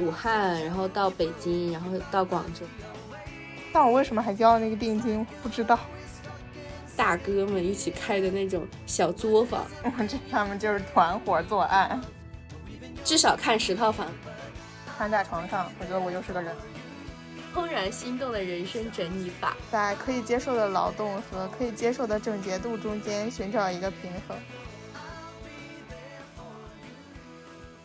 武汉，然后到北京，然后到广州。但我为什么还交了那个定金？不知道。大哥们一起开的那种小作坊，这他们就是团伙作案。至少看十套房，瘫在床上，我觉得我就是个人。怦然心动的人生整理法，在可以接受的劳动和可以接受的整洁度中间寻找一个平衡。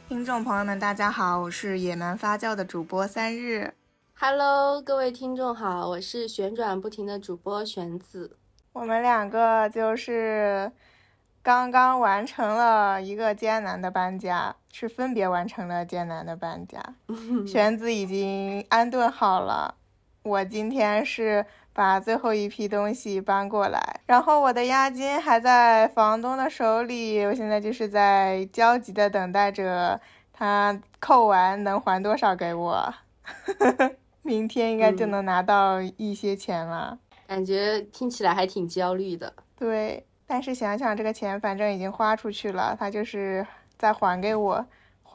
听众朋友们，大家好，我是野蛮发酵的主播三日。Hello，各位听众好，我是旋转不停的主播玄子。我们两个就是刚刚完成了一个艰难的搬家，是分别完成了艰难的搬家。玄子已经安顿好了，我今天是把最后一批东西搬过来，然后我的押金还在房东的手里，我现在就是在焦急的等待着他扣完能还多少给我，明天应该就能拿到一些钱了。感觉听起来还挺焦虑的，对。但是想想这个钱，反正已经花出去了，他就是再还给我，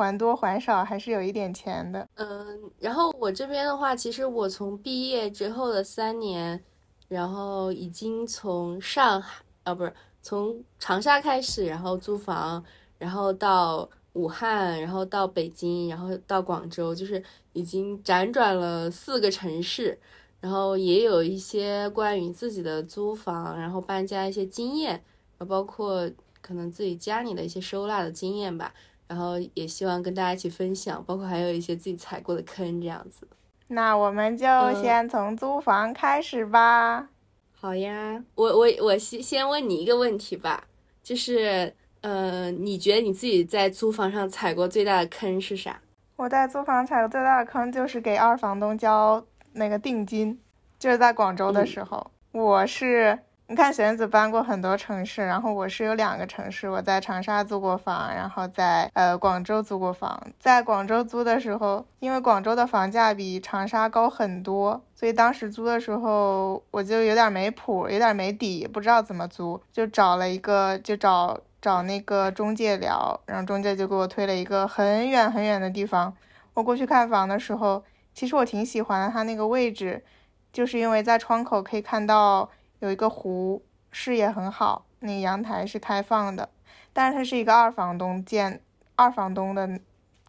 还多还少还是有一点钱的。嗯，然后我这边的话，其实我从毕业之后的三年，然后已经从上海啊，不是从长沙开始，然后租房，然后到武汉，然后到北京，然后到广州，就是已经辗转了四个城市。然后也有一些关于自己的租房，然后搬家一些经验，包括可能自己家里的一些收纳的经验吧。然后也希望跟大家一起分享，包括还有一些自己踩过的坑这样子。那我们就先从租房开始吧。好呀，我我我先先问你一个问题吧，就是呃，你觉得你自己在租房上踩过最大的坑是啥？我在租房踩过最大的坑就是给二房东交。那个定金就是在广州的时候，我是你看玄子搬过很多城市，然后我是有两个城市，我在长沙租过房，然后在呃广州租过房。在广州租的时候，因为广州的房价比长沙高很多，所以当时租的时候我就有点没谱，有点没底，不知道怎么租，就找了一个就找找那个中介聊，然后中介就给我推了一个很远很远的地方。我过去看房的时候。其实我挺喜欢它那个位置，就是因为在窗口可以看到有一个湖，视野很好，那阳台是开放的。但是它是一个二房东建，二房东的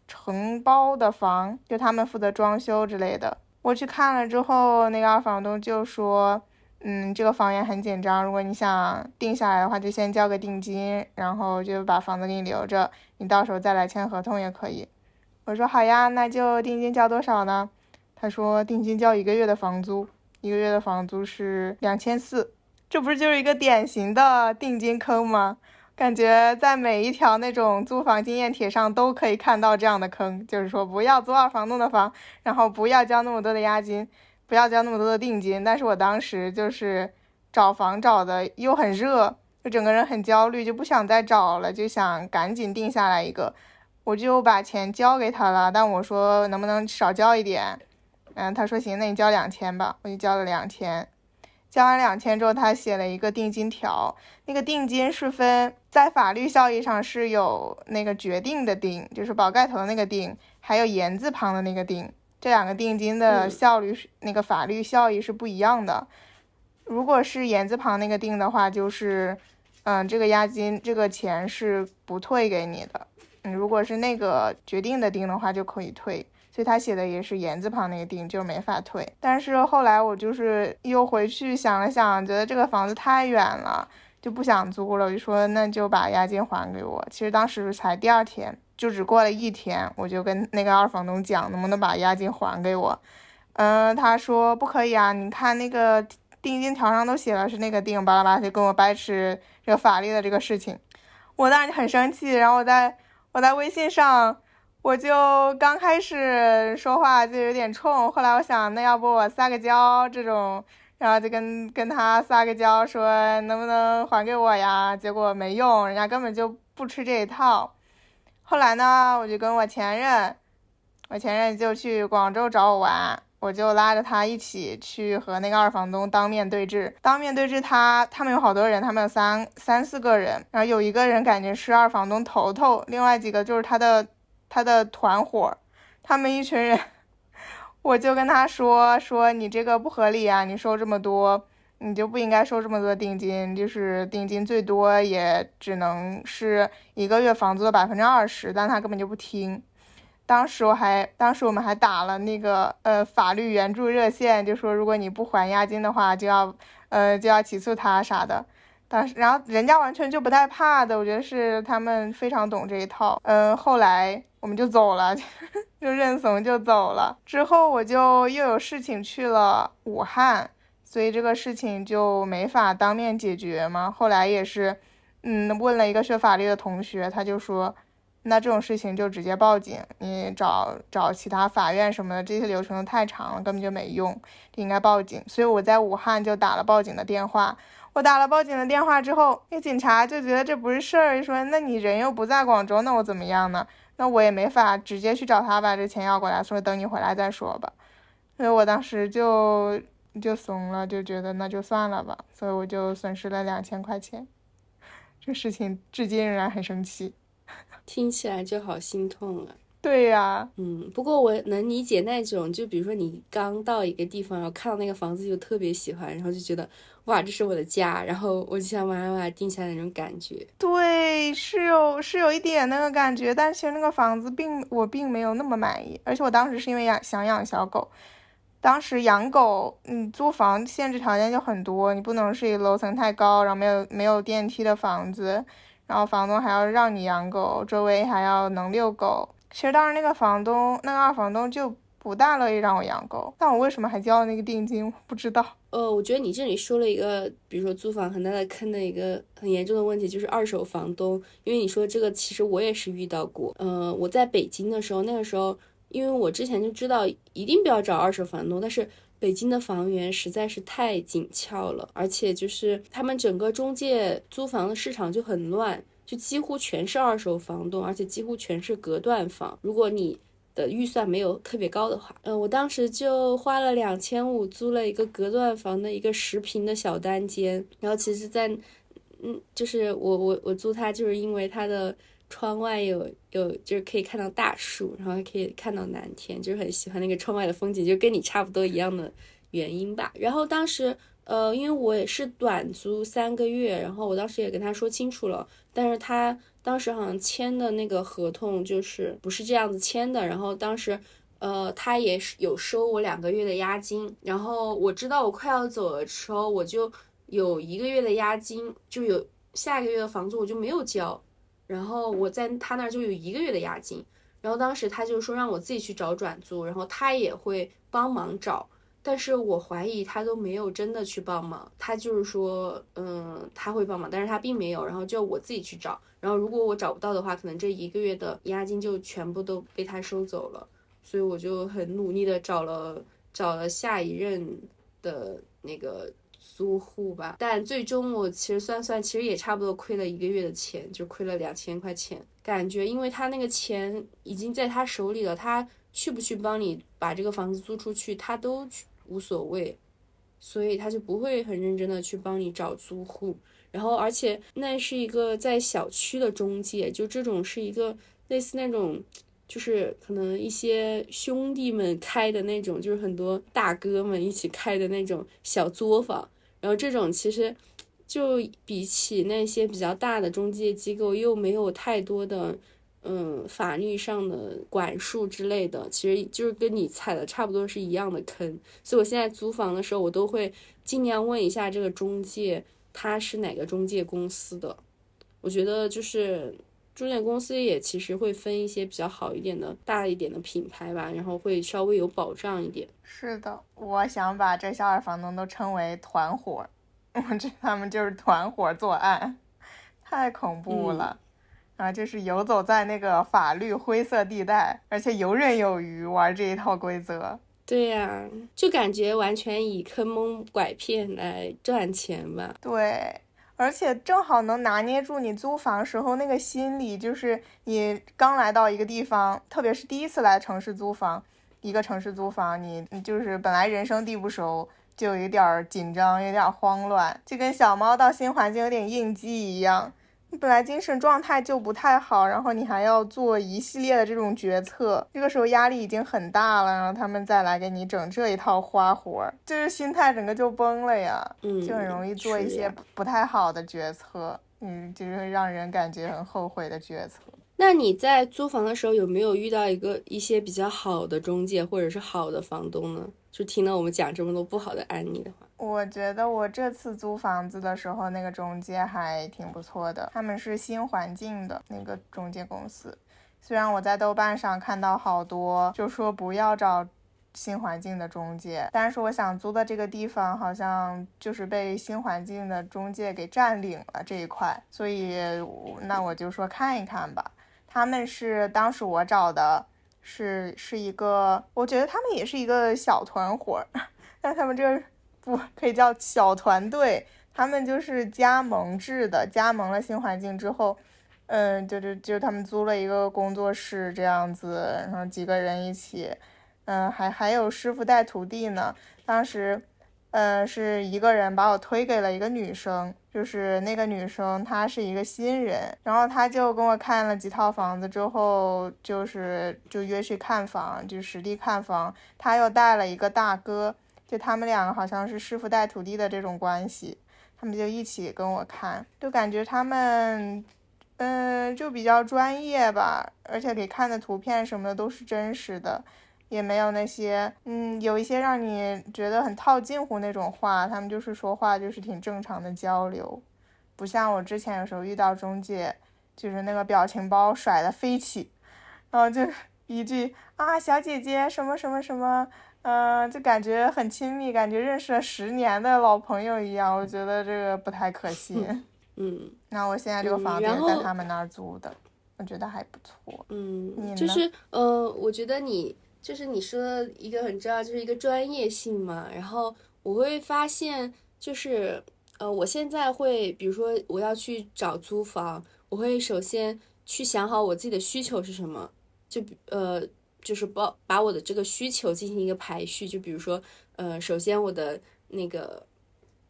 承包的房，就他们负责装修之类的。我去看了之后，那个二房东就说：“嗯，这个房源很紧张，如果你想定下来的话，就先交个定金，然后就把房子给你留着，你到时候再来签合同也可以。”我说好呀，那就定金交多少呢？他说定金交一个月的房租，一个月的房租是两千四，这不是就是一个典型的定金坑吗？感觉在每一条那种租房经验帖上都可以看到这样的坑，就是说不要租二房东的房，然后不要交那么多的押金，不要交那么多的定金。但是我当时就是找房找的又很热，就整个人很焦虑，就不想再找了，就想赶紧定下来一个。我就把钱交给他了，但我说能不能少交一点？嗯，他说行，那你交两千吧。我就交了两千，交完两千之后，他写了一个定金条。那个定金是分在法律效益上是有那个决定的定，就是宝盖头的那个定，还有言字旁的那个定，这两个定金的效率是那个法律效益是不一样的。如果是言字旁那个定的话，就是嗯，这个押金这个钱是不退给你的。嗯，如果是那个决定的定的话，就可以退。所以他写的也是言字旁那个定，就没法退。但是后来我就是又回去想了想，觉得这个房子太远了，就不想租了。我就说那就把押金还给我。其实当时才第二天，就只过了一天，我就跟那个二房东讲，能不能把押金还给我？嗯，他说不可以啊，你看那个定金条上都写了是那个定，巴拉巴拉就跟我掰扯这个法律的这个事情。我当时就很生气，然后我在。我在微信上，我就刚开始说话就有点冲，后来我想，那要不我撒个娇这种，然后就跟跟他撒个娇，说能不能还给我呀？结果没用，人家根本就不吃这一套。后来呢，我就跟我前任，我前任就去广州找我玩。我就拉着他一起去和那个二房东当面对质，当面对质他，他们有好多人，他们有三三四个人，然后有一个人感觉是二房东头头，另外几个就是他的他的团伙，他们一群人，我就跟他说说你这个不合理啊，你收这么多，你就不应该收这么多定金，就是定金最多也只能是一个月房租的百分之二十，但他根本就不听。当时我还，当时我们还打了那个呃法律援助热线，就说如果你不还押金的话，就要呃就要起诉他啥的。当时，然后人家完全就不带怕的，我觉得是他们非常懂这一套。嗯，后来我们就走了，就认怂就走了。之后我就又有事情去了武汉，所以这个事情就没法当面解决嘛。后来也是，嗯，问了一个学法律的同学，他就说。那这种事情就直接报警，你找找其他法院什么的，这些流程都太长了，根本就没用，应该报警。所以我在武汉就打了报警的电话。我打了报警的电话之后，那警察就觉得这不是事儿，说那你人又不在广州，那我怎么样呢？那我也没法直接去找他把这钱要过来，说等你回来再说吧。所以我当时就就怂了，就觉得那就算了吧。所以我就损失了两千块钱，这事情至今仍然很生气。听起来就好心痛啊！对呀，嗯，不过我能理解那种，就比如说你刚到一个地方，然后看到那个房子就特别喜欢，然后就觉得哇，这是我的家，然后我就想马上把它定下来那种感觉。对，是有是有一点那个感觉，但其实那个房子并我并没有那么满意，而且我当时是因为养想养小狗，当时养狗，嗯，租房限制条件就很多，你不能是一楼层太高，然后没有没有电梯的房子。然后房东还要让你养狗，周围还要能遛狗。其实当时那个房东，那个二房东就不大乐意让我养狗。但我为什么还交了那个定金？不知道。呃，我觉得你这里说了一个，比如说租房很大的坑的一个很严重的问题，就是二手房东。因为你说这个，其实我也是遇到过。呃，我在北京的时候，那个时候，因为我之前就知道一定不要找二手房东，但是。北京的房源实在是太紧俏了，而且就是他们整个中介租房的市场就很乱，就几乎全是二手房东，而且几乎全是隔断房。如果你的预算没有特别高的话，嗯，我当时就花了两千五租了一个隔断房的一个十平的小单间，然后其实，在嗯，就是我我我租它就是因为它的。窗外有有就是可以看到大树，然后还可以看到蓝天，就是很喜欢那个窗外的风景，就跟你差不多一样的原因吧。然后当时，呃，因为我也是短租三个月，然后我当时也跟他说清楚了，但是他当时好像签的那个合同就是不是这样子签的。然后当时，呃，他也是有收我两个月的押金。然后我知道我快要走的时候，我就有一个月的押金，就有下一个月的房租我就没有交。然后我在他那儿就有一个月的押金，然后当时他就说让我自己去找转租，然后他也会帮忙找，但是我怀疑他都没有真的去帮忙，他就是说，嗯，他会帮忙，但是他并没有，然后就我自己去找，然后如果我找不到的话，可能这一个月的押金就全部都被他收走了，所以我就很努力的找了找了下一任的那个。租户吧，但最终我其实算算，其实也差不多亏了一个月的钱，就亏了两千块钱。感觉因为他那个钱已经在他手里了，他去不去帮你把这个房子租出去，他都无所谓，所以他就不会很认真的去帮你找租户。然后，而且那是一个在小区的中介，就这种是一个类似那种，就是可能一些兄弟们开的那种，就是很多大哥们一起开的那种小作坊。然后这种其实就比起那些比较大的中介机构，又没有太多的嗯法律上的管束之类的，其实就是跟你踩的差不多是一样的坑。所以我现在租房的时候，我都会尽量问一下这个中介他是哪个中介公司的。我觉得就是中介公司也其实会分一些比较好一点的大一点的品牌吧，然后会稍微有保障一点。是的，我想把这些二房东都称为团伙，我这他们就是团伙作案，太恐怖了，啊，就是游走在那个法律灰色地带，而且游刃有余玩这一套规则。对呀，就感觉完全以坑蒙拐骗来赚钱吧。对，而且正好能拿捏住你租房时候那个心理，就是你刚来到一个地方，特别是第一次来城市租房。一个城市租房，你你就是本来人生地不熟，就有点紧张，有点慌乱，就跟小猫到新环境有点应激一样。你本来精神状态就不太好，然后你还要做一系列的这种决策，这个时候压力已经很大了，然后他们再来给你整这一套花活，就是心态整个就崩了呀，嗯，就很容易做一些不太好的决策，嗯，就是让人感觉很后悔的决策。那你在租房的时候有没有遇到一个一些比较好的中介或者是好的房东呢？就听到我们讲这么多不好的案例的话，我觉得我这次租房子的时候，那个中介还挺不错的，他们是新环境的那个中介公司。虽然我在豆瓣上看到好多就说不要找新环境的中介，但是我想租的这个地方好像就是被新环境的中介给占领了这一块，所以那我就说看一看吧。他们是当时我找的，是是一个，我觉得他们也是一个小团伙，但他们这个不可以叫小团队，他们就是加盟制的，加盟了新环境之后，嗯，就就就他们租了一个工作室这样子，然后几个人一起，嗯，还还有师傅带徒弟呢，当时。呃，是一个人把我推给了一个女生，就是那个女生她是一个新人，然后她就跟我看了几套房子之后，就是就约去看房，就实地看房。她又带了一个大哥，就他们两个好像是师傅带徒弟的这种关系，他们就一起跟我看，就感觉他们，嗯，就比较专业吧，而且给看的图片什么的都是真实的。也没有那些，嗯，有一些让你觉得很套近乎那种话，他们就是说话就是挺正常的交流，不像我之前有时候遇到中介，就是那个表情包甩的飞起，然后就 一句啊小姐姐什么什么什么，嗯，就感觉很亲密，感觉认识了十年的老朋友一样，我觉得这个不太可惜。嗯，那我现在这个房子是在他们那儿租的，我觉得还不错。嗯，就是呃，我觉得你。就是你说一个很重要，就是一个专业性嘛。然后我会发现，就是呃，我现在会，比如说我要去找租房，我会首先去想好我自己的需求是什么，就呃，就是把把我的这个需求进行一个排序。就比如说，呃，首先我的那个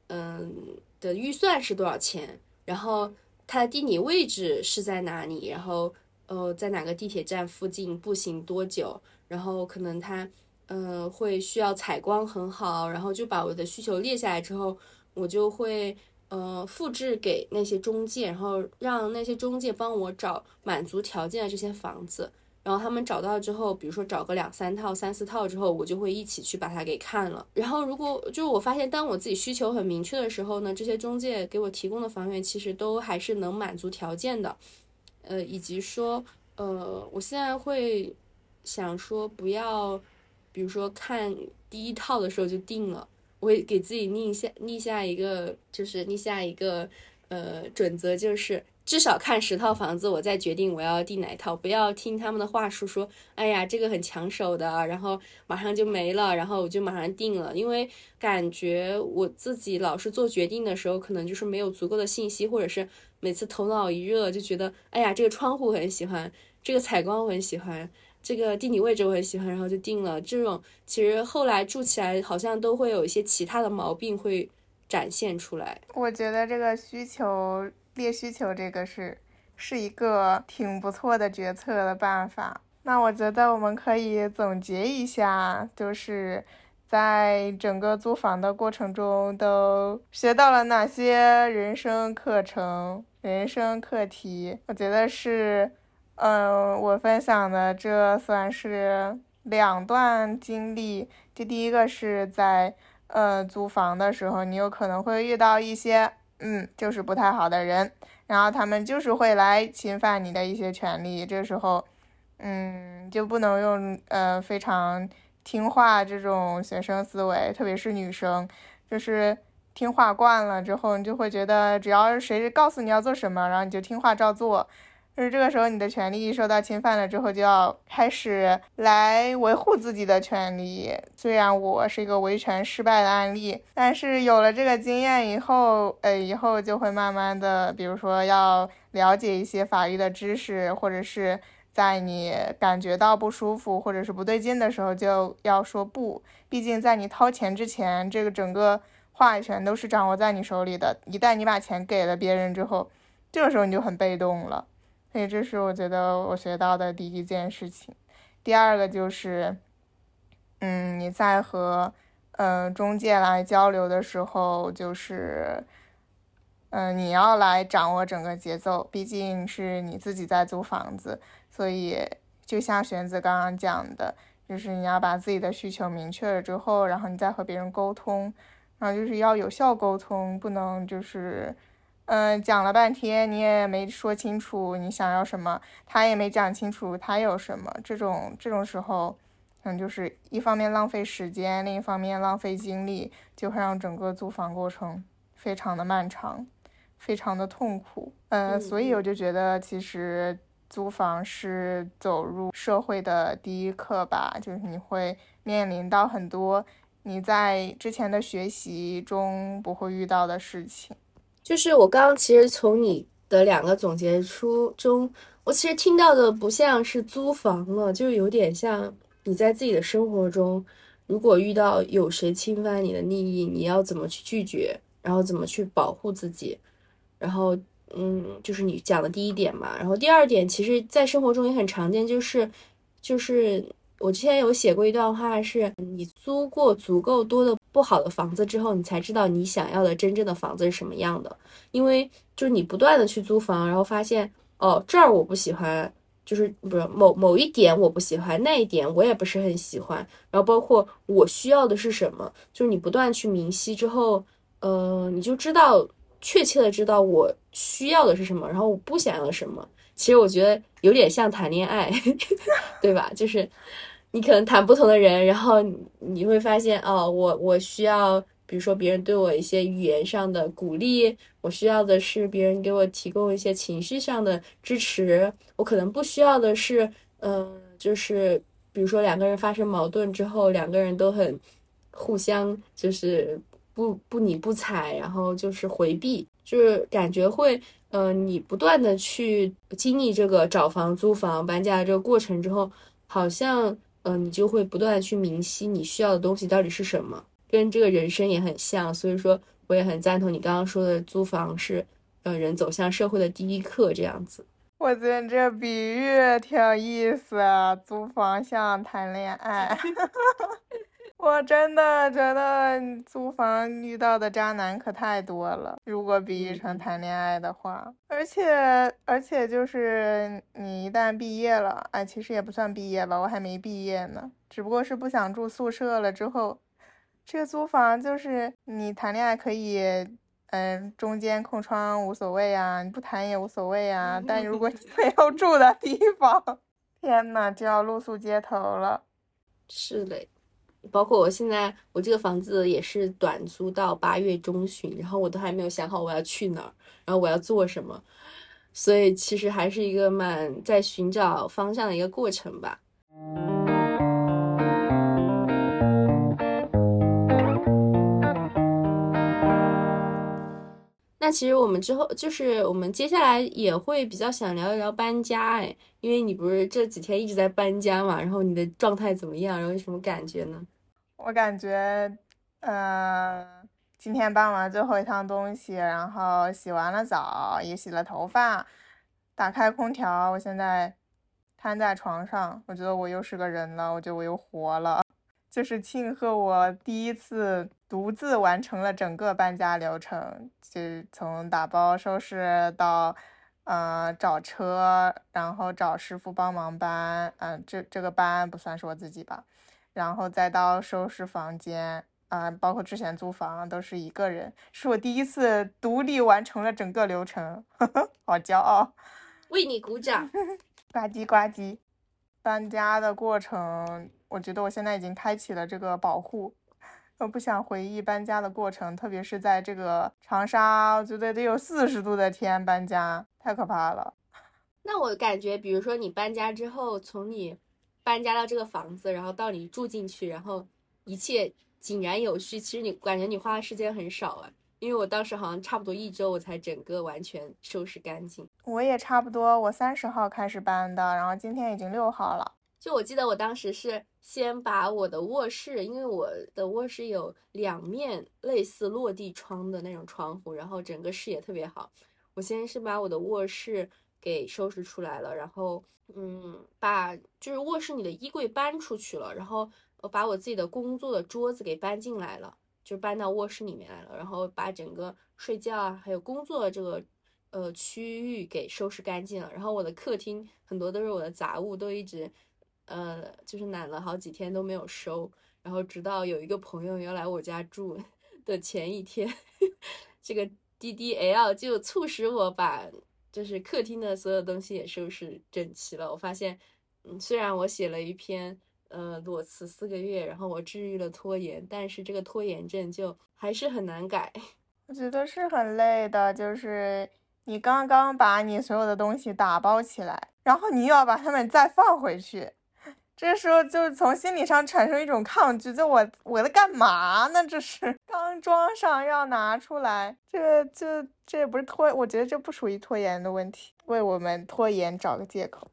嗯的预算是多少钱，然后它的地理位置是在哪里，然后呃在哪个地铁站附近，步行多久。然后可能他，嗯，会需要采光很好，然后就把我的需求列下来之后，我就会，呃，复制给那些中介，然后让那些中介帮我找满足条件的这些房子。然后他们找到之后，比如说找个两三套、三四套之后，我就会一起去把它给看了。然后如果就是我发现，当我自己需求很明确的时候呢，这些中介给我提供的房源其实都还是能满足条件的，呃，以及说，呃，我现在会。想说不要，比如说看第一套的时候就定了，我会给自己立下立下一个，就是立下一个呃准则，就是至少看十套房子，我再决定我要订哪一套，不要听他们的话术说，哎呀这个很抢手的，然后马上就没了，然后我就马上定了，因为感觉我自己老是做决定的时候，可能就是没有足够的信息，或者是每次头脑一热就觉得，哎呀这个窗户很喜欢，这个采光我很喜欢。这个地理位置我很喜欢，然后就定了。这种其实后来住起来好像都会有一些其他的毛病会展现出来。我觉得这个需求列需求这个是是一个挺不错的决策的办法。那我觉得我们可以总结一下，就是在整个租房的过程中都学到了哪些人生课程、人生课题。我觉得是。嗯，我分享的这算是两段经历。这第一个是在呃租房的时候，你有可能会遇到一些嗯就是不太好的人，然后他们就是会来侵犯你的一些权利。这时候，嗯就不能用呃非常听话这种学生思维，特别是女生，就是听话惯了之后，你就会觉得只要谁告诉你要做什么，然后你就听话照做。就是这个时候，你的权利受到侵犯了之后，就要开始来维护自己的权利。虽然我是一个维权失败的案例，但是有了这个经验以后，呃，以后就会慢慢的，比如说要了解一些法律的知识，或者是在你感觉到不舒服或者是不对劲的时候，就要说不。毕竟在你掏钱之前，这个整个话语权都是掌握在你手里的。一旦你把钱给了别人之后，这个时候你就很被动了。所以这是我觉得我学到的第一件事情。第二个就是，嗯，你在和嗯中介来交流的时候，就是，嗯，你要来掌握整个节奏，毕竟是你自己在租房子，所以就像玄子刚刚讲的，就是你要把自己的需求明确了之后，然后你再和别人沟通，然后就是要有效沟通，不能就是。嗯，讲了半天你也没说清楚你想要什么，他也没讲清楚他有什么。这种这种时候，嗯，就是一方面浪费时间，另一方面浪费精力，就会让整个租房过程非常的漫长，非常的痛苦。嗯，所以我就觉得，其实租房是走入社会的第一课吧，就是你会面临到很多你在之前的学习中不会遇到的事情。就是我刚刚其实从你的两个总结书中，我其实听到的不像是租房了，就有点像你在自己的生活中，如果遇到有谁侵犯你的利益，你要怎么去拒绝，然后怎么去保护自己，然后嗯，就是你讲的第一点嘛，然后第二点，其实在生活中也很常见，就是就是。我之前有写过一段话，是你租过足够多的不好的房子之后，你才知道你想要的真正的房子是什么样的。因为就是你不断的去租房，然后发现哦这儿我不喜欢，就是不是某某一点我不喜欢，那一点我也不是很喜欢。然后包括我需要的是什么，就是你不断去明晰之后，呃，你就知道确切的知道我需要的是什么，然后我不想要什么。其实我觉得有点像谈恋爱，对吧？就是。你可能谈不同的人，然后你会发现，哦，我我需要，比如说别人对我一些语言上的鼓励，我需要的是别人给我提供一些情绪上的支持，我可能不需要的是，嗯，就是比如说两个人发生矛盾之后，两个人都很互相就是不不理不睬，然后就是回避，就是感觉会，嗯，你不断的去经历这个找房、租房、搬家这个过程之后，好像。嗯，你就会不断的去明晰你需要的东西到底是什么，跟这个人生也很像。所以说，我也很赞同你刚刚说的，租房是，呃，人走向社会的第一课这样子。我觉得这比喻挺有意思，租房像谈恋爱。我真的觉得租房遇到的渣男可太多了。如果比喻成谈恋爱的话，而且而且就是你一旦毕业了，哎，其实也不算毕业吧，我还没毕业呢，只不过是不想住宿舍了。之后，这个租房就是你谈恋爱可以，嗯，中间空窗无所谓啊，你不谈也无所谓啊。但如果你 没有住的地方，天呐，就要露宿街头了。是嘞。包括我现在，我这个房子也是短租到八月中旬，然后我都还没有想好我要去哪儿，然后我要做什么，所以其实还是一个蛮在寻找方向的一个过程吧。那其实我们之后就是我们接下来也会比较想聊一聊搬家，哎，因为你不是这几天一直在搬家嘛，然后你的状态怎么样，然后有什么感觉呢？我感觉，嗯，今天搬完最后一趟东西，然后洗完了澡，也洗了头发，打开空调，我现在瘫在床上，我觉得我又是个人了，我觉得我又活了，就是庆贺我第一次独自完成了整个搬家流程，就从打包收拾到，呃，找车，然后找师傅帮忙搬，嗯，这这个搬不算是我自己吧。然后再到收拾房间，啊，包括之前租房都是一个人，是我第一次独立完成了整个流程，呵 呵好骄傲，为你鼓掌，呱唧呱唧。搬家的过程，我觉得我现在已经开启了这个保护，我不想回忆搬家的过程，特别是在这个长沙，我觉得得有四十度的天搬家，太可怕了。那我感觉，比如说你搬家之后，从你。搬家到这个房子，然后到你住进去，然后一切井然有序。其实你感觉你花的时间很少啊，因为我当时好像差不多一周我才整个完全收拾干净。我也差不多，我三十号开始搬的，然后今天已经六号了。就我记得我当时是先把我的卧室，因为我的卧室有两面类似落地窗的那种窗户，然后整个视野特别好。我先是把我的卧室给收拾出来了，然后嗯，把就是卧室里的衣柜搬出去了，然后我把我自己的工作的桌子给搬进来了，就搬到卧室里面来了，然后把整个睡觉啊还有工作的这个呃区域给收拾干净了，然后我的客厅很多都是我的杂物，都一直呃就是懒了好几天都没有收，然后直到有一个朋友要来我家住的前一天，这个 DDL 就促使我把。就是客厅的所有东西也收拾整齐了。我发现，嗯，虽然我写了一篇呃裸辞四个月，然后我治愈了拖延，但是这个拖延症就还是很难改。我觉得是很累的，就是你刚刚把你所有的东西打包起来，然后你又要把它们再放回去。这时候就从心理上产生一种抗拒，就我我在干嘛呢？这是刚装上要拿出来，这这这也不是拖，我觉得这不属于拖延的问题，为我们拖延找个借口，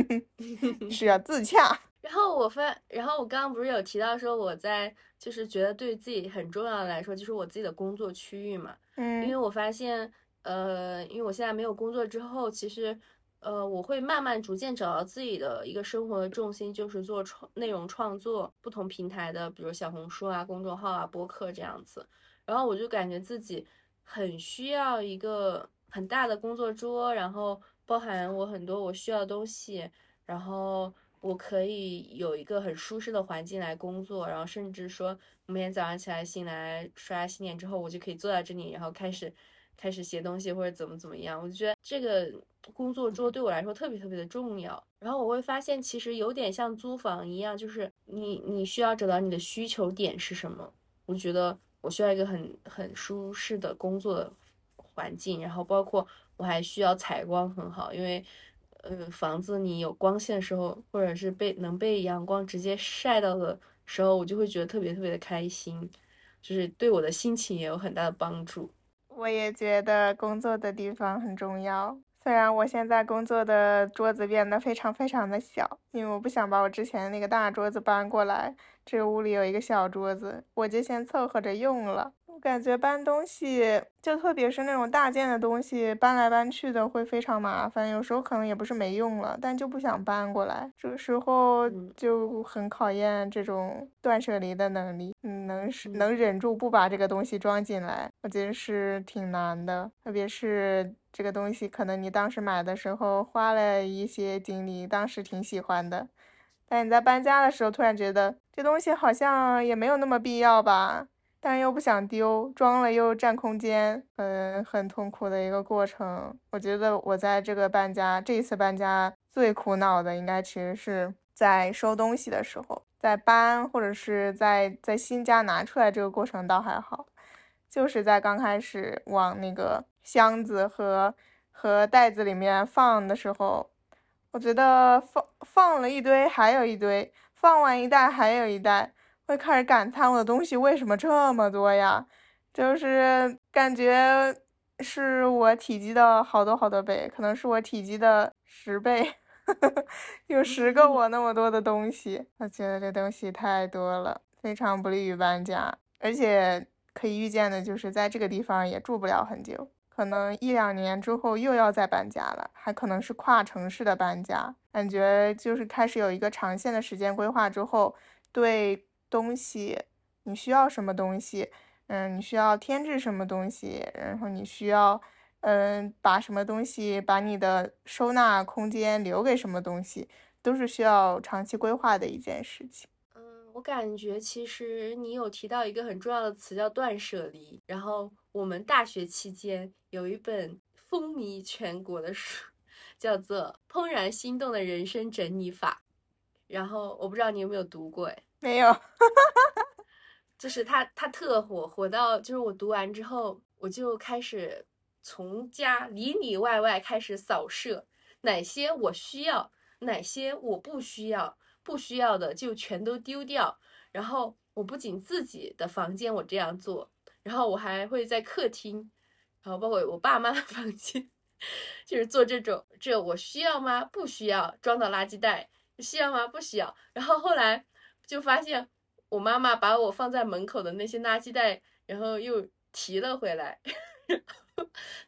是要自洽。然后我发，然后我刚刚不是有提到说我在就是觉得对自己很重要的来说，就是我自己的工作区域嘛，嗯，因为我发现，呃，因为我现在没有工作之后，其实。呃，我会慢慢逐渐找到自己的一个生活的重心，就是做创内容创作，不同平台的，比如小红书啊、公众号啊、播客这样子。然后我就感觉自己很需要一个很大的工作桌，然后包含我很多我需要的东西，然后我可以有一个很舒适的环境来工作，然后甚至说每天早上起来醒来刷牙洗脸之后，我就可以坐在这里，然后开始开始写东西或者怎么怎么样。我就觉得这个。工作桌对我来说特别特别的重要，然后我会发现其实有点像租房一样，就是你你需要找到你的需求点是什么。我觉得我需要一个很很舒适的工作环境，然后包括我还需要采光很好，因为呃房子你有光线的时候，或者是被能被阳光直接晒到的时候，我就会觉得特别特别的开心，就是对我的心情也有很大的帮助。我也觉得工作的地方很重要。虽然我现在工作的桌子变得非常非常的小，因为我不想把我之前那个大桌子搬过来，这个屋里有一个小桌子，我就先凑合着用了。我感觉搬东西，就特别是那种大件的东西，搬来搬去的会非常麻烦，有时候可能也不是没用了，但就不想搬过来。这个时候就很考验这种断舍离的能力，嗯，能能忍住不把这个东西装进来，我觉得是挺难的，特别是。这个东西可能你当时买的时候花了一些精力，当时挺喜欢的，但你在搬家的时候突然觉得这东西好像也没有那么必要吧，但又不想丢，装了又占空间，嗯，很痛苦的一个过程。我觉得我在这个搬家这一次搬家最苦恼的，应该其实是在收东西的时候，在搬或者是在在新家拿出来这个过程倒还好，就是在刚开始往那个。箱子和和袋子里面放的时候，我觉得放放了一堆，还有一堆，放完一袋还有一袋，会开始感叹我的东西为什么这么多呀？就是感觉是我体积的好多好多倍，可能是我体积的十倍，有十个我那么多的东西，我觉得这东西太多了，非常不利于搬家，而且可以预见的就是在这个地方也住不了很久。可能一两年之后又要再搬家了，还可能是跨城市的搬家，感觉就是开始有一个长线的时间规划之后，对东西你需要什么东西，嗯，你需要添置什么东西，然后你需要，嗯，把什么东西，把你的收纳空间留给什么东西，都是需要长期规划的一件事情。嗯，我感觉其实你有提到一个很重要的词叫断舍离，然后。我们大学期间有一本风靡全国的书，叫做《怦然心动的人生整理法》，然后我不知道你有没有读过，哎，没有，就是他，他特火，火到就是我读完之后，我就开始从家里里外外开始扫射，哪些我需要，哪些我不需要，不需要的就全都丢掉，然后我不仅自己的房间我这样做。然后我还会在客厅，然后包括我爸妈的 房间，就是做这种，这我需要吗？不需要，装到垃圾袋，需要吗？不需要。然后后来就发现，我妈妈把我放在门口的那些垃圾袋，然后又提了回来，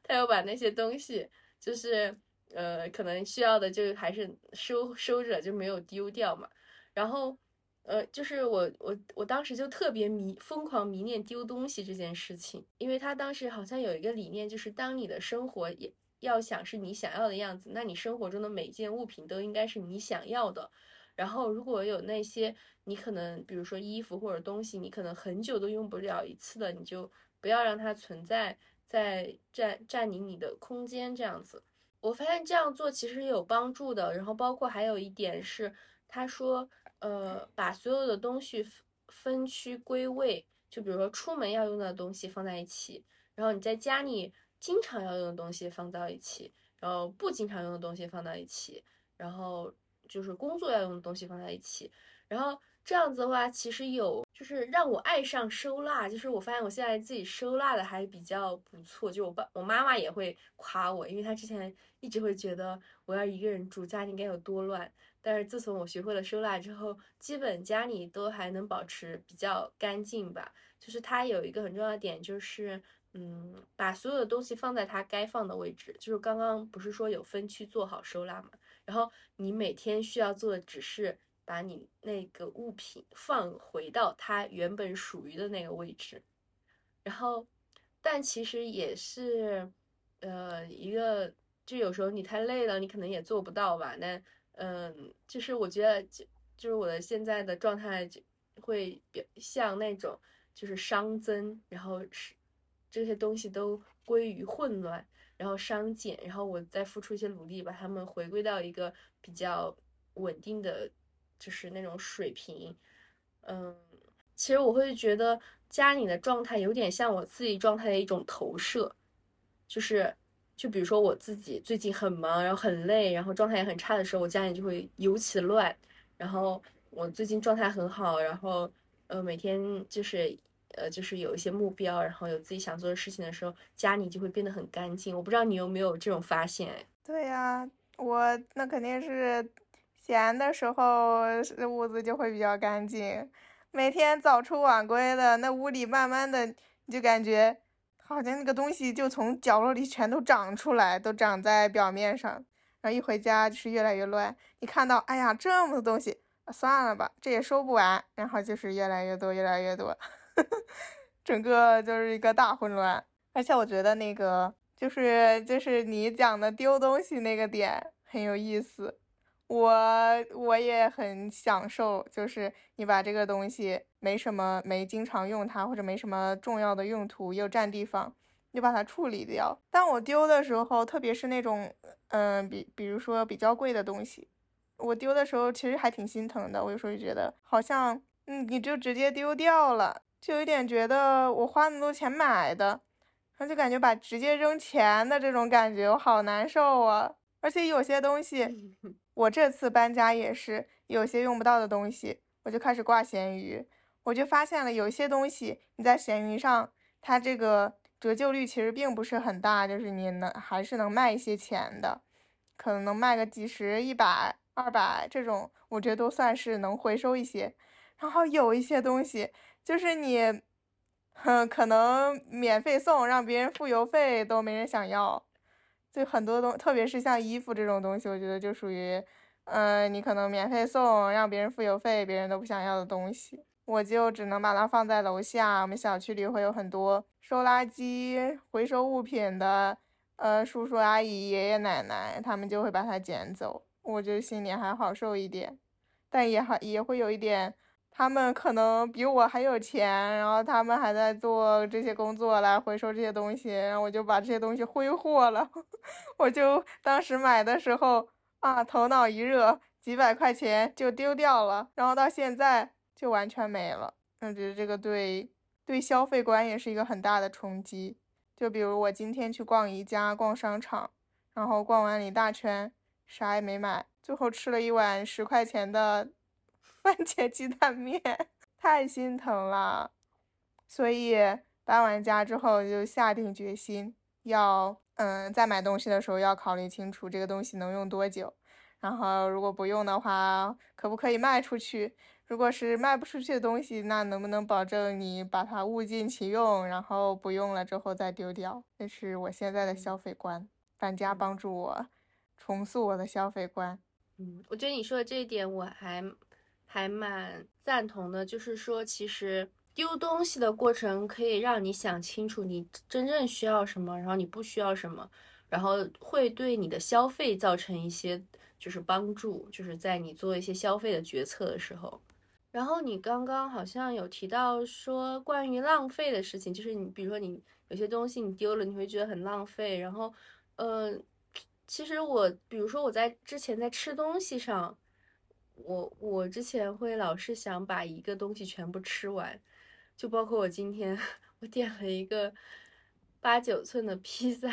她要把那些东西，就是呃，可能需要的就还是收收着，就没有丢掉嘛。然后呃，就是我我我当时就特别迷疯狂迷恋丢东西这件事情，因为他当时好像有一个理念，就是当你的生活也要想是你想要的样子，那你生活中的每件物品都应该是你想要的。然后如果有那些你可能，比如说衣服或者东西，你可能很久都用不了一次的，你就不要让它存在在占占领你的空间这样子。我发现这样做其实有帮助的。然后包括还有一点是，他说，呃，把所有的东西分区归位，就比如说出门要用的东西放在一起，然后你在家里经常要用的东西放到一起，然后不经常用的东西放到一起，然后。就是工作要用的东西放在一起，然后这样子的话，其实有就是让我爱上收纳。就是我发现我现在自己收纳的还比较不错。就我爸我妈妈也会夸我，因为她之前一直会觉得我要一个人住家里该有多乱。但是自从我学会了收纳之后，基本家里都还能保持比较干净吧。就是它有一个很重要的点，就是嗯，把所有的东西放在它该放的位置。就是刚刚不是说有分区做好收纳嘛？然后你每天需要做的只是把你那个物品放回到它原本属于的那个位置，然后，但其实也是，呃，一个就有时候你太累了，你可能也做不到吧。那，嗯，就是我觉得就就是我的现在的状态就会比像那种就是熵增，然后是这些东西都归于混乱。然后熵减，然后我再付出一些努力，把它们回归到一个比较稳定的，就是那种水平。嗯，其实我会觉得家里的状态有点像我自己状态的一种投射，就是，就比如说我自己最近很忙，然后很累，然后状态也很差的时候，我家里就会尤其乱。然后我最近状态很好，然后呃每天就是。呃，就是有一些目标，然后有自己想做的事情的时候，家里就会变得很干净。我不知道你有没有这种发现？对呀，我那肯定是闲的时候，屋子就会比较干净。每天早出晚归的，那屋里慢慢的，你就感觉好像那个东西就从角落里全都长出来，都长在表面上。然后一回家就是越来越乱。你看到，哎呀，这么多东西，算了吧，这也收不完。然后就是越来越多，越来越多。整个就是一个大混乱，而且我觉得那个就是就是你讲的丢东西那个点很有意思，我我也很享受，就是你把这个东西没什么没经常用它或者没什么重要的用途又占地方，你把它处理掉。但我丢的时候，特别是那种嗯比比如说比较贵的东西，我丢的时候其实还挺心疼的，我有时候就觉得好像嗯你就直接丢掉了。就有点觉得我花那么多钱买的，然后就感觉把直接扔钱的这种感觉，我好难受啊！而且有些东西，我这次搬家也是有些用不到的东西，我就开始挂闲鱼，我就发现了有些东西你在闲鱼上，它这个折旧率其实并不是很大，就是你能还是能卖一些钱的，可能能卖个几十、一百、二百这种，我觉得都算是能回收一些。然后有一些东西。就是你，哼，可能免费送，让别人付邮费都没人想要。就很多东，特别是像衣服这种东西，我觉得就属于，嗯，你可能免费送，让别人付邮费，别人都不想要的东西。我就只能把它放在楼下，我们小区里会有很多收垃圾、回收物品的，呃，叔叔阿姨、爷爷奶奶，他们就会把它捡走，我就心里还好受一点，但也好也会有一点。他们可能比我还有钱，然后他们还在做这些工作来回收这些东西，然后我就把这些东西挥霍了。我就当时买的时候啊，头脑一热，几百块钱就丢掉了，然后到现在就完全没了。我觉得这个对对消费观也是一个很大的冲击。就比如我今天去逛宜家、逛商场，然后逛完了一大圈，啥也没买，最后吃了一碗十块钱的。番茄鸡蛋面太心疼了，所以搬完家之后就下定决心要，嗯，在买东西的时候要考虑清楚这个东西能用多久，然后如果不用的话，可不可以卖出去？如果是卖不出去的东西，那能不能保证你把它物尽其用，然后不用了之后再丢掉？这是我现在的消费观。搬家帮助我重塑我的消费观。嗯，我觉得你说的这一点我还还蛮赞同的，就是说，其实丢东西的过程可以让你想清楚你真正需要什么，然后你不需要什么，然后会对你的消费造成一些就是帮助，就是在你做一些消费的决策的时候。然后你刚刚好像有提到说关于浪费的事情，就是你比如说你有些东西你丢了，你会觉得很浪费。然后，呃，其实我比如说我在之前在吃东西上，我我之前会老是想把一个东西全部吃完，就包括我今天我点了一个八九寸的披萨，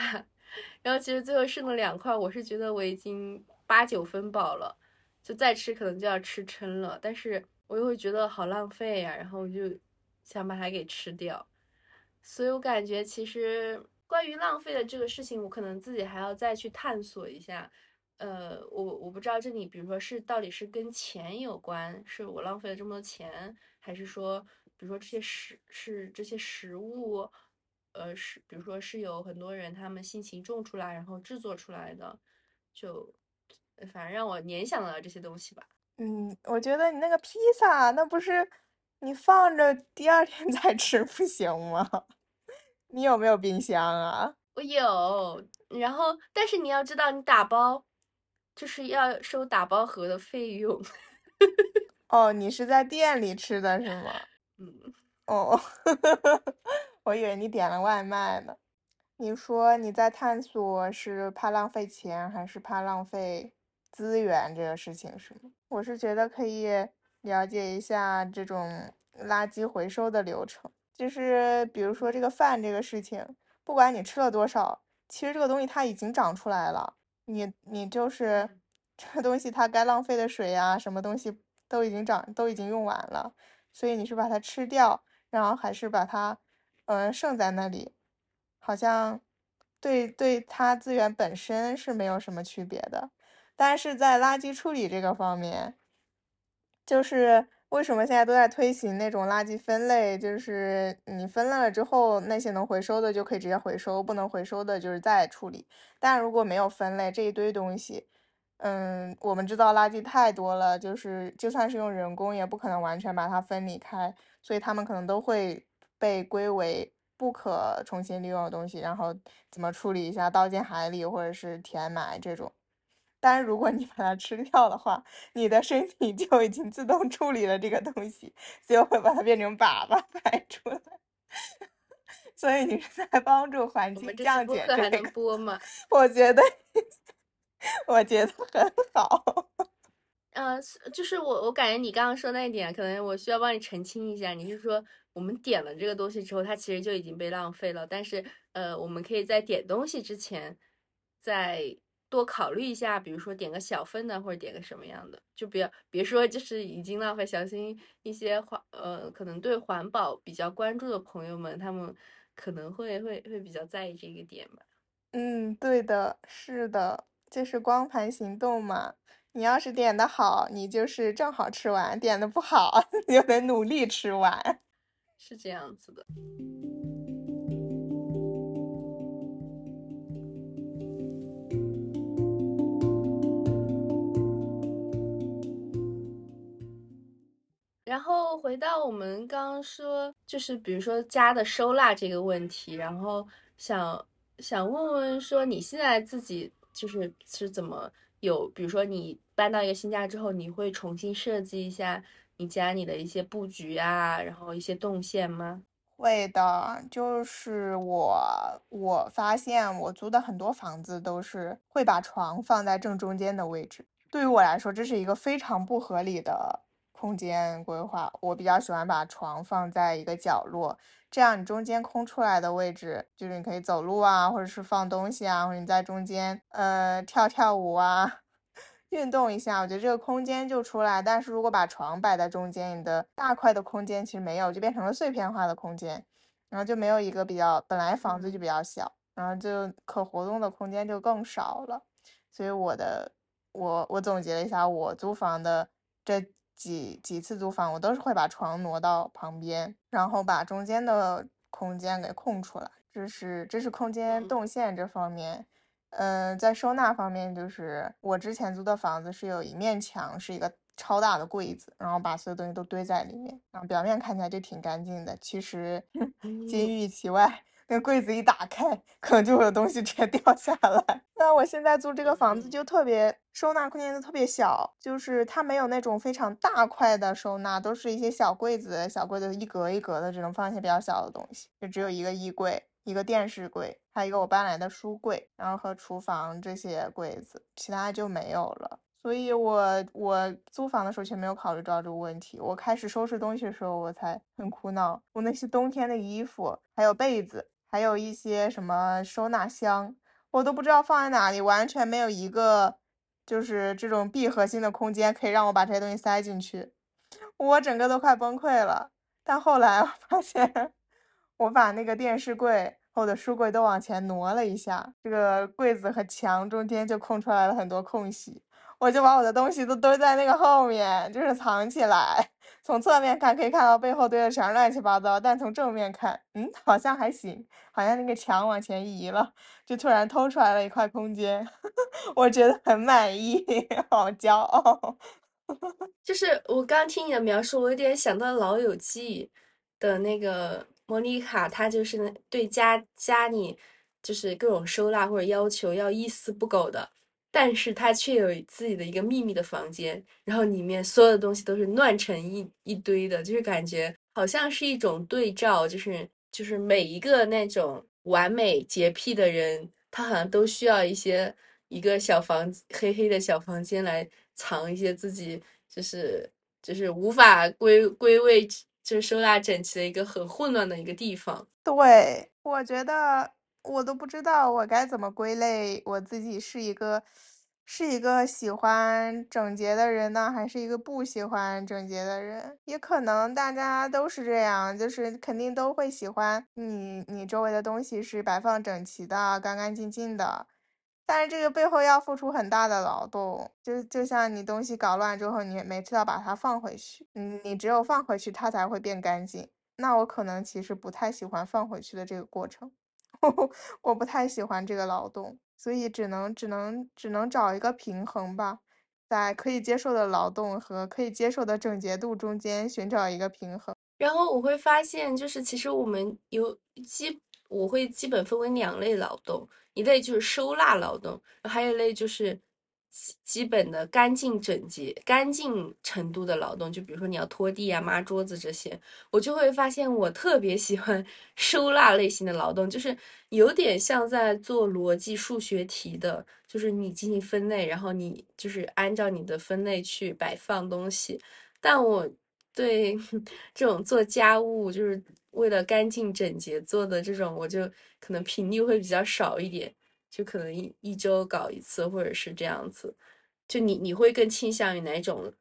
然后其实最后剩了两块，我是觉得我已经八九分饱了，就再吃可能就要吃撑了，但是。我又会觉得好浪费呀，然后我就想把它给吃掉，所以我感觉其实关于浪费的这个事情，我可能自己还要再去探索一下。呃，我我不知道这里，比如说是到底是跟钱有关，是我浪费了这么多钱，还是说，比如说这些食是这些食物，呃，是比如说是有很多人他们辛勤种出来，然后制作出来的，就反正让我联想到这些东西吧。嗯，我觉得你那个披萨，那不是你放着第二天 再吃不行吗？你有没有冰箱啊？我有，然后但是你要知道，你打包就是要收打包盒的费用。哦，你是在店里吃的是吗？嗯，哦，我以为你点了外卖呢。你说你在探索是怕浪费钱还是怕浪费？资源这个事情是吗？我是觉得可以了解一下这种垃圾回收的流程，就是比如说这个饭这个事情，不管你吃了多少，其实这个东西它已经长出来了，你你就是这个东西它该浪费的水啊，什么东西都已经长都已经用完了，所以你是把它吃掉，然后还是把它嗯剩在那里，好像对对它资源本身是没有什么区别的。但是在垃圾处理这个方面，就是为什么现在都在推行那种垃圾分类，就是你分类了之后，那些能回收的就可以直接回收，不能回收的就是再处理。但如果没有分类，这一堆东西，嗯，我们知道垃圾太多了，就是就算是用人工，也不可能完全把它分离开，所以他们可能都会被归为不可重新利用的东西，然后怎么处理一下，倒进海里或者是填埋这种。但如果你把它吃掉的话，你的身体就已经自动处理了这个东西，就会把它变成粑粑 排出来。所以你是在帮助环境降解这个？我觉得，我觉得很好。呃，就是我，我感觉你刚刚说那一点，可能我需要帮你澄清一下。你是说，我们点了这个东西之后，它其实就已经被浪费了？但是，呃，我们可以在点东西之前，在。多考虑一下，比如说点个小份的，或者点个什么样的，就不要别说就是已经浪费。小心一些环呃，可能对环保比较关注的朋友们，他们可能会会会比较在意这个点吧。嗯，对的，是的，就是光盘行动嘛。你要是点的好，你就是正好吃完；点的不好，你就得努力吃完。是这样子的。然后回到我们刚刚说，就是比如说家的收纳这个问题，然后想想问问说，你现在自己就是是怎么有，比如说你搬到一个新家之后，你会重新设计一下你家里的一些布局啊，然后一些动线吗？会的，就是我我发现我租的很多房子都是会把床放在正中间的位置，对于我来说，这是一个非常不合理的。空间规划，我比较喜欢把床放在一个角落，这样你中间空出来的位置，就是你可以走路啊，或者是放东西啊，或者你在中间呃跳跳舞啊，运动一下，我觉得这个空间就出来。但是如果把床摆在中间，你的大块的空间其实没有，就变成了碎片化的空间，然后就没有一个比较，本来房子就比较小，然后就可活动的空间就更少了。所以我的我我总结了一下，我租房的这。几几次租房，我都是会把床挪到旁边，然后把中间的空间给空出来。这是这是空间动线这方面。嗯，在收纳方面，就是我之前租的房子是有一面墙是一个超大的柜子，然后把所有东西都堆在里面，然后表面看起来就挺干净的。其实 金玉其外。那柜子一打开，可能就会有东西直接 掉下来。那我现在租这个房子就特别收纳空间就特别小，就是它没有那种非常大块的收纳，都是一些小柜子，小柜子一格一格的，只能放一些比较小的东西。就只有一个衣柜、一个电视柜，还有一个我搬来的书柜，然后和厨房这些柜子，其他就没有了。所以我我租房的时候却没有考虑到这个问题。我开始收拾东西的时候，我才很苦恼。我那些冬天的衣服，还有被子。还有一些什么收纳箱，我都不知道放在哪里，完全没有一个就是这种闭合性的空间可以让我把这些东西塞进去，我整个都快崩溃了。但后来我 发现，我把那个电视柜或者书柜都往前挪了一下，这个柜子和墙中间就空出来了很多空隙。我就把我的东西都堆在那个后面，就是藏起来。从侧面看可以看到背后堆的全是乱七八糟，但从正面看，嗯，好像还行，好像那个墙往前移了，就突然偷出来了一块空间，我觉得很满意，好骄傲。就是我刚听你的描述，我有点想到《老友记》的那个莫妮卡，她就是对家家里就是各种收纳或者要求要一丝不苟的。但是他却有自己的一个秘密的房间，然后里面所有的东西都是乱成一一堆的，就是感觉好像是一种对照，就是就是每一个那种完美洁癖的人，他好像都需要一些一个小房黑黑的小房间来藏一些自己，就是就是无法归归位，就是收纳整齐的一个很混乱的一个地方。对，我觉得。我都不知道我该怎么归类我自己是一个是一个喜欢整洁的人呢，还是一个不喜欢整洁的人？也可能大家都是这样，就是肯定都会喜欢你你周围的东西是摆放整齐的、干干净净的。但是这个背后要付出很大的劳动，就就像你东西搞乱之后，你每次要把它放回去，嗯，你只有放回去它才会变干净。那我可能其实不太喜欢放回去的这个过程。我不太喜欢这个劳动，所以只能只能只能找一个平衡吧，在可以接受的劳动和可以接受的整洁度中间寻找一个平衡。然后我会发现，就是其实我们有基，我会基本分为两类劳动，一类就是收纳劳动，还有一类就是。基本的干净整洁、干净程度的劳动，就比如说你要拖地啊、抹桌子这些，我就会发现我特别喜欢 收纳类型的劳动，就是有点像在做逻辑数学题的，就是你进行分类，然后你就是按照你的分类去摆放东西。但我对 这种做家务，就是为了干净整洁做的这种，我就可能频率会比较少一点。就可能一一周搞一次，或者是这样子。就你你会更倾向于哪种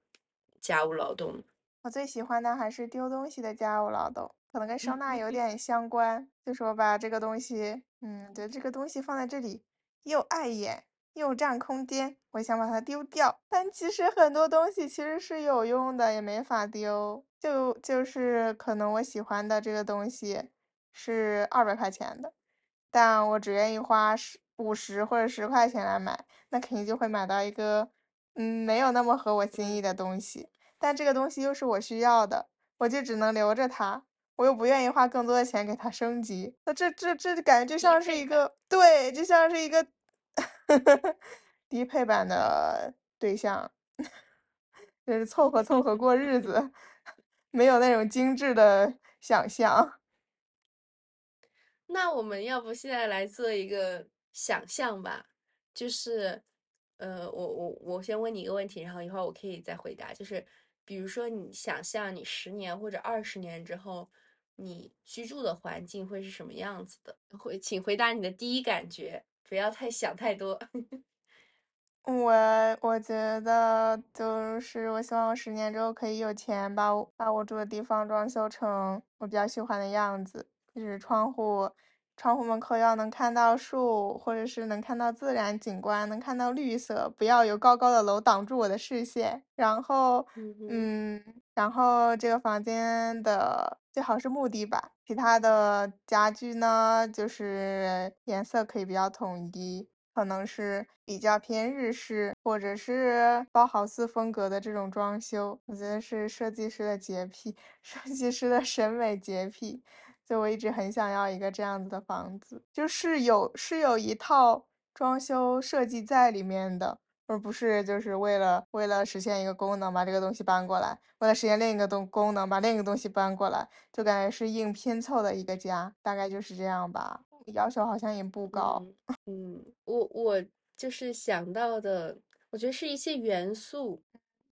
家务劳动？我最喜欢的还是丢东西的家务劳动，可能跟收纳有点相关。就是我把这个东西，嗯，对，这个东西放在这里又碍眼又占空间，我想把它丢掉。但其实很多东西其实是有用的，也没法丢。就就是可能我喜欢的这个东西是二百块钱的，但我只愿意花十。五十或者十块钱来买，那肯定就会买到一个，嗯，没有那么合我心意的东西。但这个东西又是我需要的，我就只能留着它。我又不愿意花更多的钱给它升级。那这这这感觉就像是一个，对，就像是一个低配版的对象，就是凑合凑合过日子，没有那种精致的想象。那我们要不现在来做一个？想象吧，就是，呃，我我我先问你一个问题，然后一会儿我可以再回答。就是，比如说你想象你十年或者二十年之后，你居住的环境会是什么样子的？会，请回答你的第一感觉，不要太想太多。我我觉得就是我希望我十年之后可以有钱，把我把我住的地方装修成我比较喜欢的样子，就是窗户。窗户门口要能看到树，或者是能看到自然景观，能看到绿色，不要有高高的楼挡住我的视线。然后，嗯，然后这个房间的最好是木地板，其他的家具呢，就是颜色可以比较统一。可能是比较偏日式或者是包豪斯风格的这种装修，我觉得是设计师的洁癖，设计师的审美洁癖。所以我一直很想要一个这样子的房子，就是有是有一套装修设计在里面的，而不是就是为了为了实现一个功能把这个东西搬过来，为了实现另一个东功能把另一个东西搬过来，就感觉是硬拼凑的一个家，大概就是这样吧。要求好像也不高。嗯，我我就是想到的，我觉得是一些元素，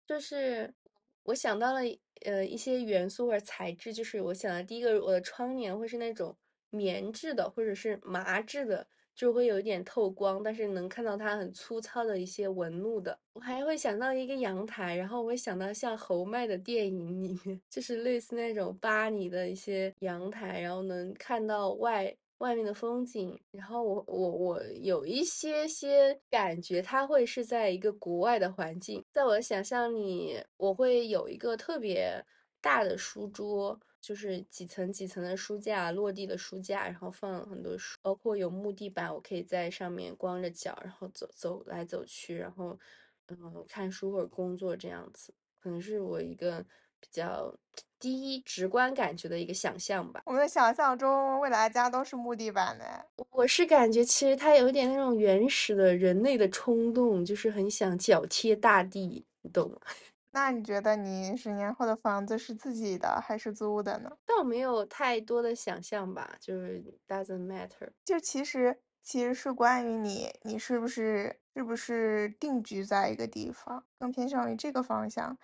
就是我想到了呃一些元素或者材质，就是我想的第一个，我的窗帘会是那种棉质的或者是麻质的。就会有一点透光，但是能看到它很粗糙的一些纹路的。我还会想到一个阳台，然后我会想到像侯麦的电影里面，就是类似那种巴黎的一些阳台，然后能看到外外面的风景。然后我我我有一些些感觉，它会是在一个国外的环境。在我的想象里，我会有一个特别大的书桌。就是几层几层的书架，落地的书架，然后放很多书，包括有木地板，我可以在上面光着脚，然后走走来走去，然后嗯看书或者工作这样子，可能是我一个比较第一直观感觉的一个想象吧。我们的想象中，未来家都是木地板的。我是感觉其实它有点那种原始的人类的冲动，就是很想脚贴大地，你懂吗？那你觉得你十年后的房子是自己的还是租的呢？倒没有太多的想象吧，就是 doesn't matter。就其实其实是关于你，你是不是是不是定居在一个地方，更偏向于这个方向。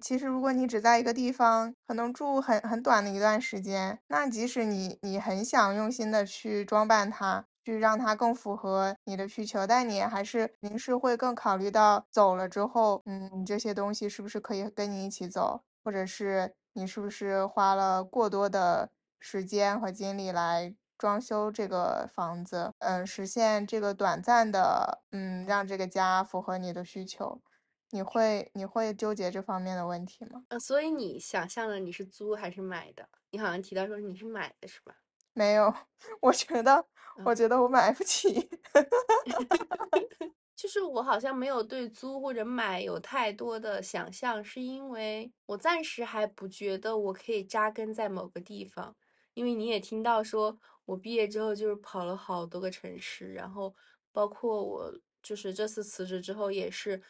其实如果你只在一个地方，可能住很很短的一段时间，那即使你你很想用心的去装扮它。去让它更符合你的需求，但你还是您是会更考虑到走了之后，嗯，你这些东西是不是可以跟你一起走，或者是你是不是花了过多的时间和精力来装修这个房子，嗯，实现这个短暂的，嗯，让这个家符合你的需求，你会你会纠结这方面的问题吗？呃，所以你想象的你是租还是买的？你好像提到说你是买的是吧？没有，我觉得，我觉得我买不起。就是我好像没有对租或者买有太多的想象，是因为我暂时还不觉得我可以扎根在某个地方。因为你也听到说，我毕业之后就是跑了好多个城市，然后包括我就是这次辞职之后也是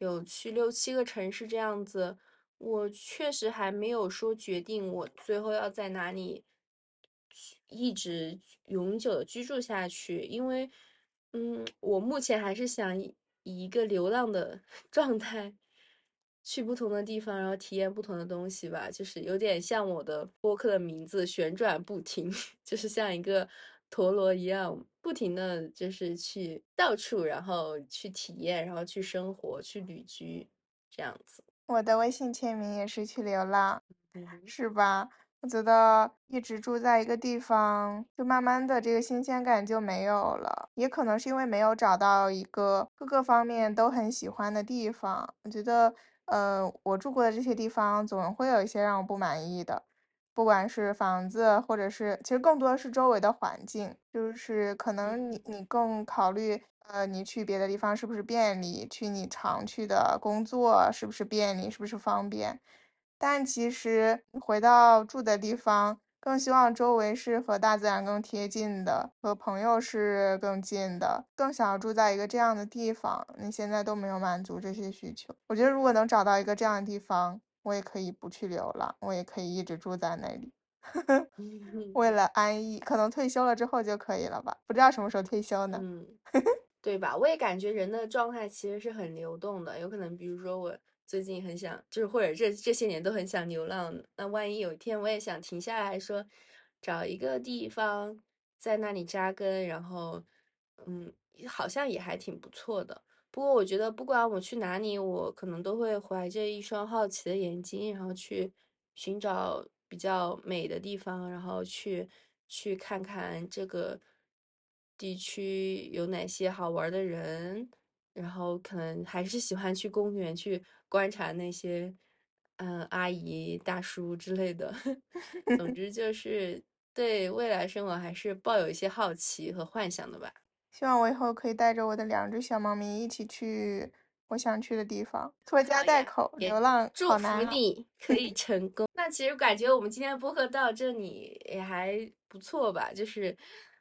有去六七个城市这样子。我确实还没有说决定我最后要在哪里。一直永久的居住下去，因为，嗯，我目前还是想以一个流浪的 状态去不同的地方，然后体验不同的东西吧。就是有点像我的播客的名字“旋转不停”，就是像一个陀螺一样，不停的就是去到处，然后去体验，然后去生活，去旅居这样子。我的微信签名也是去流浪，是吧？我觉得一直住在一个地方，就慢慢的这个新鲜感就没有了，也可能是因为没有找到一个各个方面都很喜欢的地方。我觉得，呃，我住过的这些地方总会有一些让我不满意的，不管是房子，或者是，其实更多的是周围的环境，就是可能你你更考虑，呃，你去别的地方是不是便利，去你常去的工作是不是便利，是不是方便。但其实回到住的地方，更希望周围是和大自然更贴近的，和朋友是更近的，更想要住在一个这样的地方。你现在都没有满足这些需求，我觉得如果能找到一个这样的地方，我也可以不去流浪，我也可以一直住在那里，为了安逸。可能退休了之后就可以了吧？不知道什么时候退休呢？嗯，对吧？我也感觉人的状态其实是很流动的，有可能，比如说我。最近很想，就是或者这这些年都很想流浪。那万一有一天我也想停下来说，找一个地方在那里扎根，然后，嗯，好像也还挺不错的。不过我觉得不管我去哪里，我可能都会怀着一双好奇的眼睛，然后去寻找比较美的地方，然后去去看看这个地区有哪些好玩的人，然后可能还是喜欢去公园去观察那些嗯阿姨大叔之类的。总 之就是对未来生活还是抱有一些好奇和幻想的吧。希望我以后可以带着我的两只小猫咪一起去我想去的地方，拖家带口流浪，祝福你可以 成功。那其实感觉我们今天播客到这里也还不错吧，就是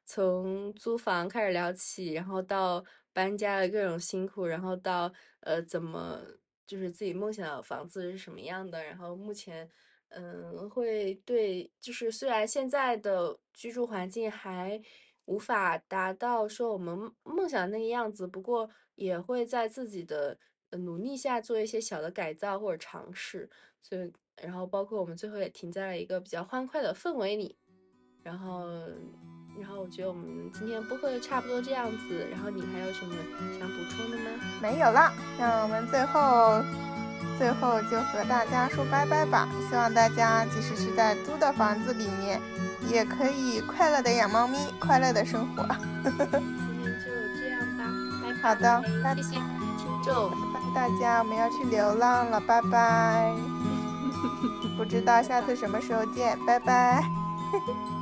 从租房开始聊起，然后到搬家的各种辛苦，然后到呃怎么就是自己梦想的房子是什么样的，然后目前嗯会对就是虽然现在的居住环境还。无法达到说我们梦想的那个样子，不过也会在自己的努力下做一些小的改造或者尝试。所以，然后包括我们最后也停在了一个比较欢快的氛围里。然后，然后我觉得我们今天播客就差不多这样子。然后你还有什么想补充的吗？没有了，那我们最后最后就和大家说拜拜吧。希望大家即使是在租的房子里面。也可以快乐的养猫咪，快乐的生活。今天就这样吧，拜拜。好的，拜拜谢谢听众，拜拜大家，我们要去流浪了，拜拜。不知道下次什么时候见，拜拜。